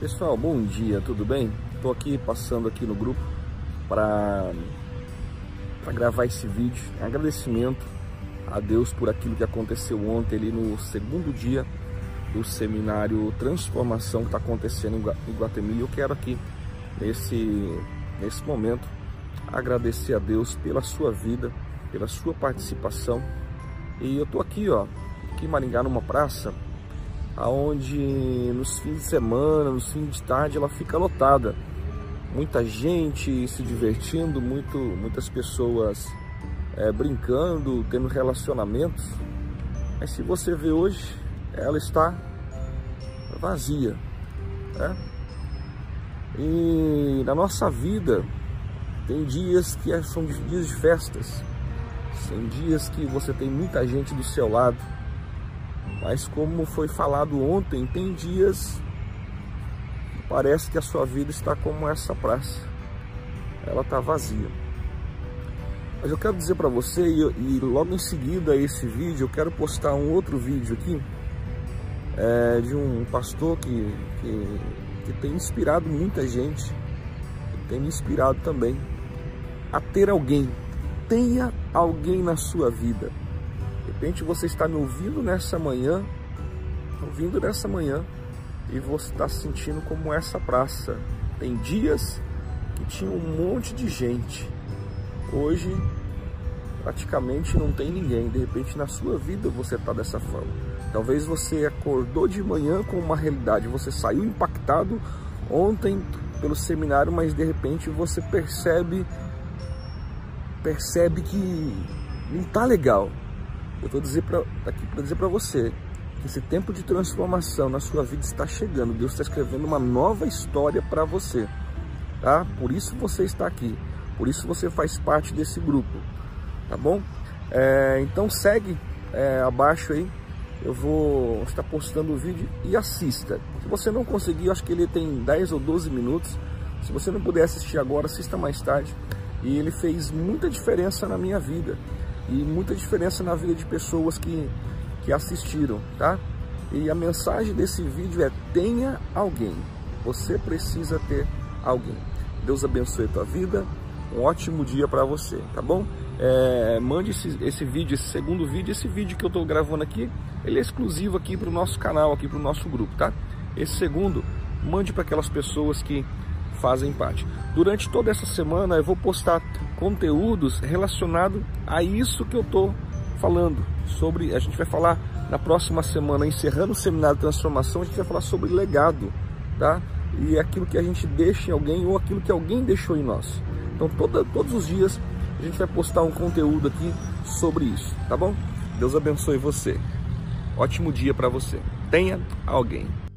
Pessoal, bom dia, tudo bem? Estou aqui passando aqui no grupo para gravar esse vídeo. Agradecimento a Deus por aquilo que aconteceu ontem ali no segundo dia do seminário Transformação que está acontecendo em Guatemi. Eu quero aqui nesse, nesse momento agradecer a Deus pela sua vida, pela sua participação. E eu estou aqui, ó, aqui em Maringá, numa praça aonde nos fins de semana, nos fins de tarde, ela fica lotada. Muita gente se divertindo, muito, muitas pessoas é, brincando, tendo relacionamentos. Mas se você vê hoje, ela está vazia. Né? E na nossa vida, tem dias que são dias de festas, tem dias que você tem muita gente do seu lado mas como foi falado ontem, tem dias que parece que a sua vida está como essa praça. Ela está vazia. Mas eu quero dizer para você, e, e, logo em seguida a esse vídeo, eu quero postar um outro vídeo aqui é, de um pastor que, que, que tem inspirado muita gente, tem me inspirado também a ter alguém. Tenha alguém na sua vida de repente você está me ouvindo nessa manhã, ouvindo nessa manhã, e você está se sentindo como essa praça. Tem dias que tinha um monte de gente. Hoje praticamente não tem ninguém. De repente na sua vida você está dessa forma. Talvez você acordou de manhã com uma realidade, você saiu impactado ontem pelo seminário, mas de repente você percebe percebe que não está legal. Eu estou aqui para dizer para você que esse tempo de transformação na sua vida está chegando. Deus está escrevendo uma nova história para você. Tá? Por isso você está aqui. Por isso você faz parte desse grupo. Tá bom? É, então segue é, abaixo aí. Eu vou estar postando o vídeo e assista. Se você não conseguir, acho que ele tem 10 ou 12 minutos. Se você não puder assistir agora, assista mais tarde. E ele fez muita diferença na minha vida e muita diferença na vida de pessoas que, que assistiram, tá? E a mensagem desse vídeo é tenha alguém. Você precisa ter alguém. Deus abençoe a tua vida. Um ótimo dia para você, tá bom? É, mande esse, esse vídeo, esse segundo vídeo, esse vídeo que eu estou gravando aqui, ele é exclusivo aqui para o nosso canal, aqui para o nosso grupo, tá? Esse segundo, mande para aquelas pessoas que fazem parte. Durante toda essa semana eu vou postar conteúdos relacionados a isso que eu estou falando. Sobre, a gente vai falar na próxima semana, encerrando o seminário de transformação, a gente vai falar sobre legado, tá? E aquilo que a gente deixa em alguém ou aquilo que alguém deixou em nós. Então toda, todos os dias a gente vai postar um conteúdo aqui sobre isso, tá bom? Deus abençoe você. Ótimo dia para você. Tenha alguém.